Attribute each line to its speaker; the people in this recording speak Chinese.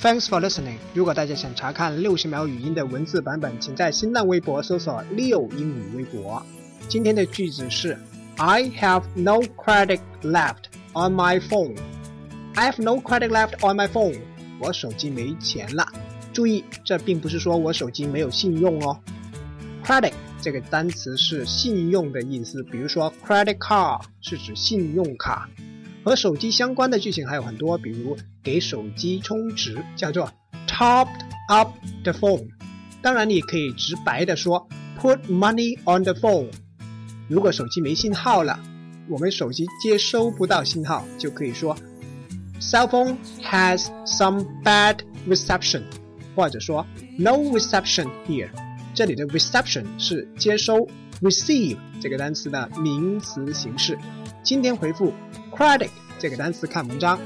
Speaker 1: Thanks for listening。如果大家想查看六十秒语音的文字版本，请在新浪微博搜索“六英语微博”。今天的句子是：I have no credit left on my phone. I have no credit left on my phone. 我手机没钱了。注意，这并不是说我手机没有信用哦。Credit 这个单词是信用的意思，比如说 credit card 是指信用卡。和手机相关的剧情还有很多，比如给手机充值叫做 topped up the phone。当然，你可以直白的说 put money on the phone。如果手机没信号了，我们手机接收不到信号，就可以说 cell phone has some bad reception，或者说 no reception here。这里的 reception 是接收，receive 这个单词的名词形式。今天回复 credit 这个单词看文章。